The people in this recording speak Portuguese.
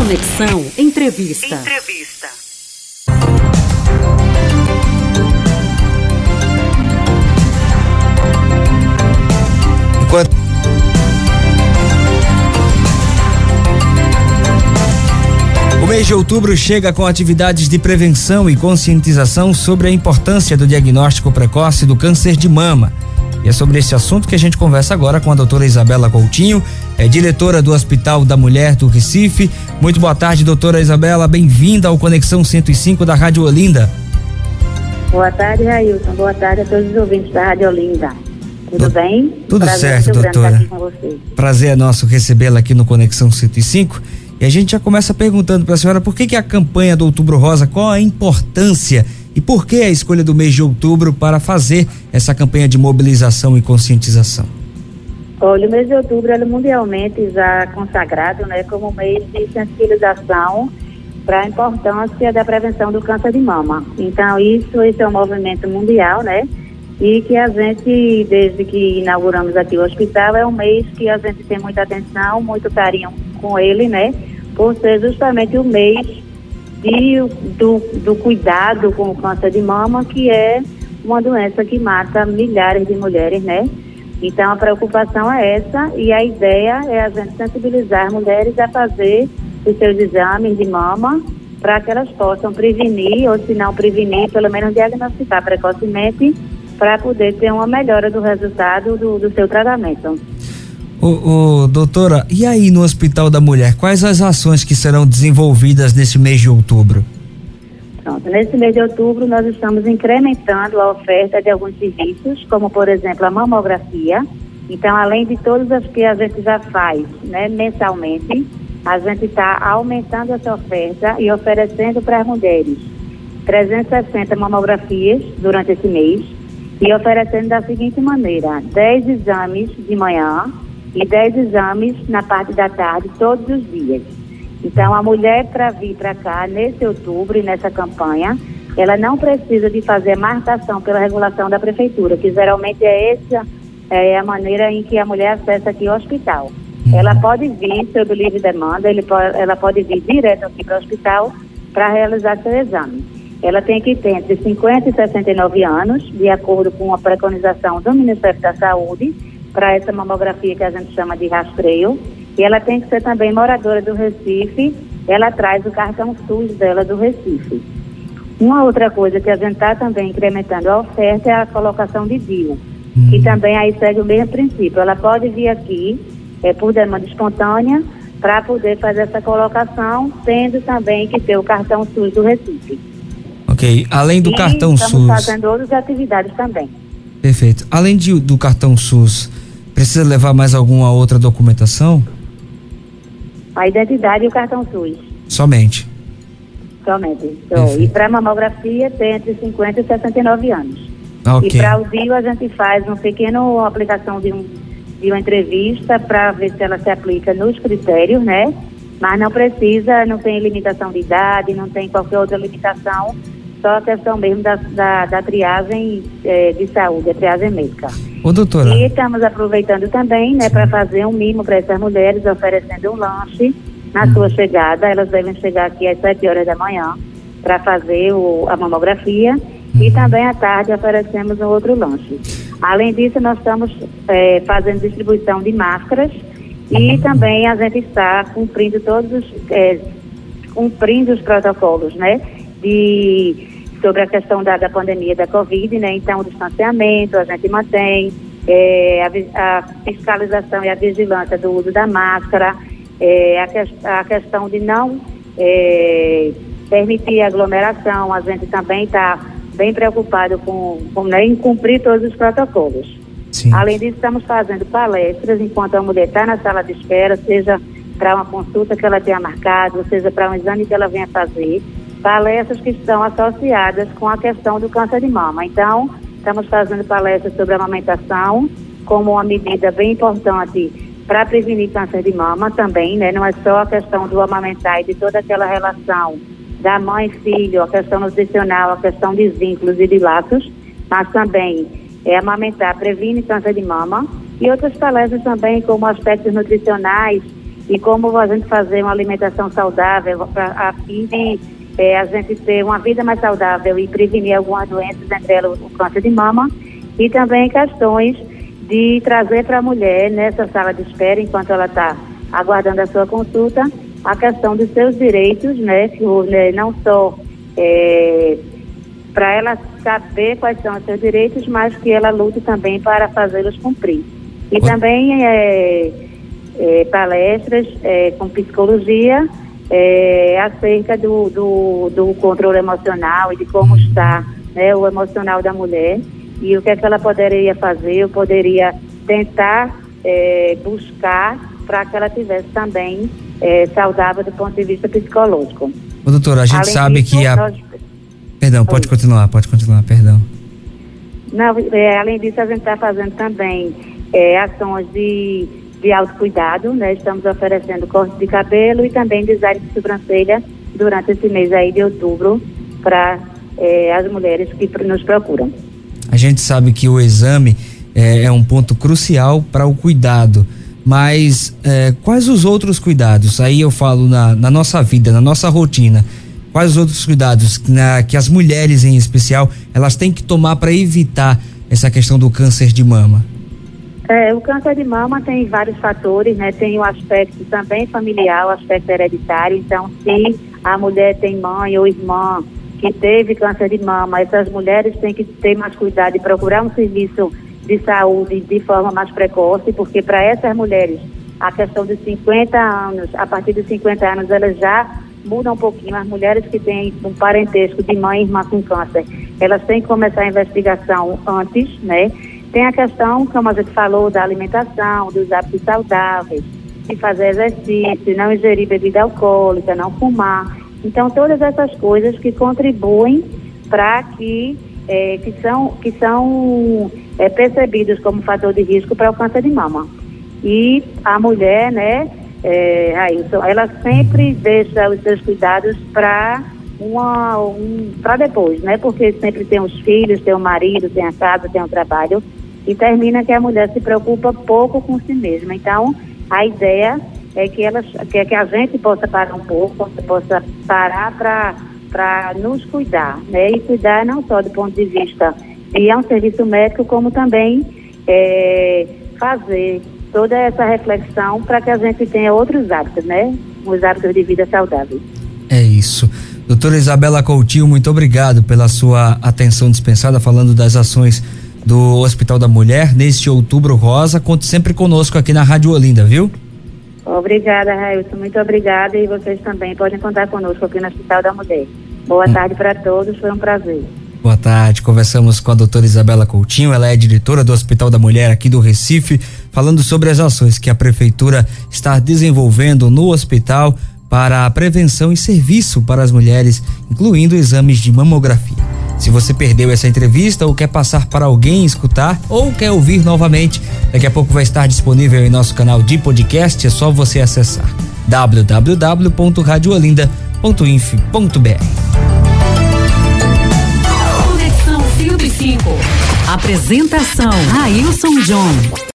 Conexão Entrevista. Entrevista. Enquanto O mês de outubro chega com atividades de prevenção e conscientização sobre a importância do diagnóstico precoce do câncer de mama. E é sobre esse assunto que a gente conversa agora com a doutora Isabela Coutinho, é diretora do Hospital da Mulher do Recife. Muito boa tarde, doutora Isabela. Bem-vinda ao Conexão 105 da Rádio Olinda. Boa tarde, Railton. Boa tarde a todos os ouvintes da Rádio Olinda. Tudo do, bem? Tudo Prazer certo, doutora. Prazer é nosso recebê-la aqui no Conexão 105. E a gente já começa perguntando para a senhora por que, que a campanha do Outubro Rosa, qual a importância e por que a escolha do mês de outubro para fazer essa campanha de mobilização e conscientização? Olha, o mês de outubro é mundialmente já consagrado né, como mês de sensibilização para a importância da prevenção do câncer de mama. Então, isso, esse é um movimento mundial, né? E que a gente, desde que inauguramos aqui o hospital, é um mês que a gente tem muita atenção, muito carinho com ele, né? Por ser justamente o mês e do, do cuidado com o câncer de mama, que é uma doença que mata milhares de mulheres, né? Então a preocupação é essa e a ideia é a gente sensibilizar mulheres a fazer os seus exames de mama para que elas possam prevenir, ou se não prevenir, pelo menos diagnosticar precocemente para poder ter uma melhora do resultado do, do seu tratamento. Ô, doutora, e aí no Hospital da Mulher, quais as ações que serão desenvolvidas nesse mês de outubro? Pronto, nesse mês de outubro nós estamos incrementando a oferta de alguns serviços, como por exemplo a mamografia. Então, além de todas as que a gente já faz né, mensalmente, a gente está aumentando essa oferta e oferecendo para as mulheres 360 mamografias durante esse mês e oferecendo da seguinte maneira: 10 exames de manhã, e 10 exames na parte da tarde, todos os dias. Então, a mulher, para vir para cá nesse outubro e nessa campanha, ela não precisa de fazer marcação pela regulação da prefeitura, que geralmente é essa é a maneira em que a mulher acessa aqui o hospital. Uhum. Ela pode vir sob livre demanda, ele pode, ela pode vir direto aqui para o hospital para realizar seu exame. Ela tem que ter entre 50 e 69 anos, de acordo com a preconização do Ministério da Saúde, para essa mamografia que a gente chama de rastreio. E ela tem que ser também moradora do Recife, ela traz o cartão SUS dela do Recife. Uma outra coisa que a gente está também incrementando a oferta é a colocação de DIU, que uhum. também aí segue o mesmo princípio. Ela pode vir aqui é, por demanda espontânea para poder fazer essa colocação, tendo também que ter o cartão SUS do Recife. Ok, além do e cartão estamos SUS. Estamos fazendo outras atividades também. Perfeito. Além de, do cartão SUS, Precisa levar mais alguma outra documentação? A identidade e o cartão SUS. Somente. Somente. Então, e para mamografia tem entre 50 e 69 anos. Okay. E para o DIO a gente faz uma pequena aplicação de, um, de uma entrevista para ver se ela se aplica nos critérios, né? Mas não precisa, não tem limitação de idade, não tem qualquer outra limitação, só a questão mesmo da, da, da triagem é, de saúde, a triagem médica. Ô, doutora. E estamos aproveitando também, né, para fazer um mimo para essas mulheres, oferecendo um lanche na hum. sua chegada. Elas devem chegar aqui às 7 horas da manhã para fazer o, a mamografia. Hum. E também à tarde oferecemos um outro lanche. Além disso, nós estamos é, fazendo distribuição de máscaras e uhum. também a gente está cumprindo todos os, é, cumprindo os protocolos, né? De sobre a questão da, da pandemia da Covid, né? Então, o distanciamento a gente mantém, é, a, a, fiscalização e a vigilância do uso da máscara, é, a, que, a, questão de não é, permitir aglomeração, a gente também está bem preocupado com, com né, em cumprir todos os protocolos. Sim. Além disso, estamos fazendo palestras enquanto a mulher está na sala de espera, seja para uma consulta que ela tenha marcado, seja para um exame que ela venha fazer palestras que estão associadas com a questão do câncer de mama. Então, estamos fazendo palestras sobre amamentação como uma medida bem importante para prevenir câncer de mama também, né? Não é só a questão do amamentar e de toda aquela relação da mãe e filho, a questão nutricional, a questão de vínculos e de laços, mas também é amamentar previne câncer de mama e outras palestras também como aspectos nutricionais e como a gente fazer uma alimentação saudável pra, a fim de é, a gente ter uma vida mais saudável e prevenir algumas doenças, entre elas o câncer de mama, e também questões de trazer para a mulher nessa sala de espera, enquanto ela está aguardando a sua consulta, a questão dos seus direitos, né, que, né, não só é, para ela saber quais são os seus direitos, mas que ela lute também para fazê-los cumprir. E também é, é, palestras é, com psicologia é, acerca do, do, do, controle emocional e de como está né, o emocional da mulher e o que, é que ela poderia fazer, eu poderia tentar é, buscar para que ela tivesse também é, saudável do ponto de vista psicológico. Ô, doutora, a gente Além sabe disso, que a... Nós... Perdão, pode Oi. continuar, pode continuar, perdão. Não, é, além disso, a gente está fazendo também é, ações de, de autocuidado, né? Estamos oferecendo corte de cabelo e também design de sobrancelha durante esse mês aí de outubro para é, as mulheres que nos procuram. A gente sabe que o exame é, é um ponto crucial para o cuidado, mas é, quais os outros cuidados? Aí eu falo na, na nossa vida, na nossa rotina. Quais os outros cuidados na, que as mulheres em especial elas têm que tomar para evitar essa questão do câncer de mama? É, o câncer de mama tem vários fatores, né? Tem o aspecto também familiar, o aspecto hereditário. Então, se a mulher tem mãe ou irmã que teve câncer de mama, essas mulheres têm que ter mais cuidado e procurar um serviço de saúde de forma mais precoce, porque para essas mulheres, a questão dos 50 anos, a partir dos 50 anos, elas já mudam um pouquinho. As mulheres que têm um parentesco de mãe e irmã com câncer, elas têm que começar a investigação antes, né? Tem a questão, como a gente falou, da alimentação, dos hábitos saudáveis, de fazer exercício, não ingerir bebida alcoólica, não fumar. Então, todas essas coisas que contribuem para que, é, que são, que são é, percebidos como fator de risco para o câncer de mama. E a mulher, né, é, Ailson, ela sempre deixa os seus cuidados para uma um, para depois, né? Porque sempre tem os filhos, tem o marido, tem a casa, tem o trabalho e termina que a mulher se preocupa pouco com si mesma. Então, a ideia é que ela que, que a gente possa parar um pouco, possa parar para nos cuidar, né? E cuidar não só do ponto de vista de um serviço médico, como também é, fazer toda essa reflexão para que a gente tenha outros hábitos, né? Os hábitos de vida saudáveis. É isso. Doutora Isabela Coutinho, muito obrigado pela sua atenção dispensada, falando das ações do Hospital da Mulher neste outubro rosa. Conte sempre conosco aqui na Rádio Olinda, viu? Obrigada, Railson. Muito obrigada e vocês também podem contar conosco aqui no Hospital da Mulher. Boa hum. tarde para todos, foi um prazer. Boa tarde, conversamos com a doutora Isabela Coutinho, ela é diretora do Hospital da Mulher aqui do Recife, falando sobre as ações que a prefeitura está desenvolvendo no hospital para a prevenção e serviço para as mulheres, incluindo exames de mamografia. Se você perdeu essa entrevista ou quer passar para alguém escutar ou quer ouvir novamente, daqui a pouco vai estar disponível em nosso canal de podcast, é só você acessar www.radioalinda.inf.br. Conexão 105. Apresentação Railson John.